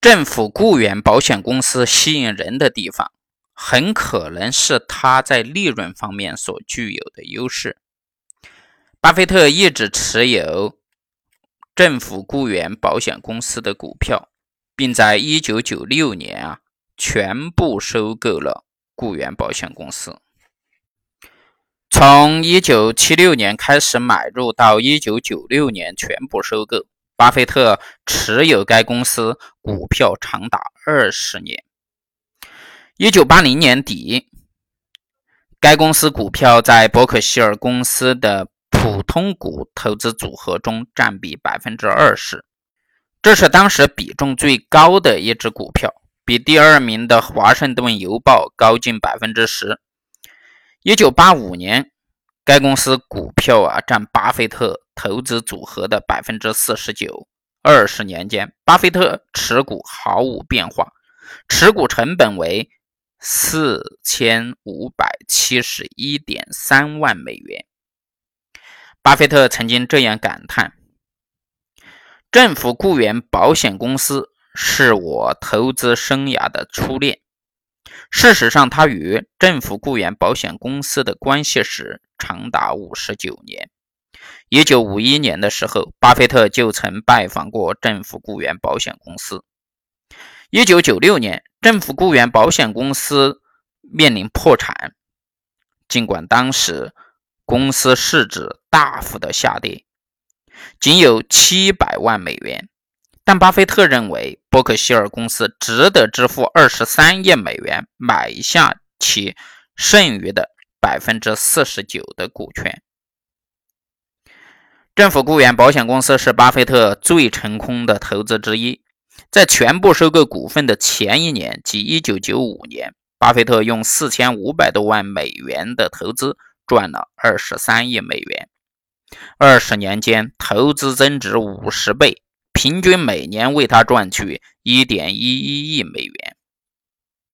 政府雇员保险公司吸引人的地方，很可能是它在利润方面所具有的优势。巴菲特一直持有政府雇员保险公司的股票，并在1996年啊全部收购了雇员保险公司。从1976年开始买入到1996年全部收购。巴菲特持有该公司股票长达二十年。一九八零年底，该公司股票在伯克希尔公司的普通股投资组合中占比百分之二十，这是当时比重最高的一只股票，比第二名的华盛顿邮报高近百分之十。一九八五年。该公司股票啊占巴菲特投资组合的百分之四十九。二十年间，巴菲特持股毫无变化，持股成本为四千五百七十一点三万美元。巴菲特曾经这样感叹：“政府雇员保险公司是我投资生涯的初恋。”事实上，他与政府雇员保险公司的关系时长达五十九年。一九五一年的时候，巴菲特就曾拜访过政府雇员保险公司。一九九六年，政府雇员保险公司面临破产，尽管当时公司市值大幅的下跌，仅有七百万美元。但巴菲特认为，伯克希尔公司值得支付二十三亿美元买下其剩余的百分之四十九的股权。政府雇员保险公司是巴菲特最成功的投资之一。在全部收购股份的前一年，即一九九五年，巴菲特用四千五百多万美元的投资赚了二十三亿美元。二十年间，投资增值五十倍。平均每年为他赚取一点一一亿美元。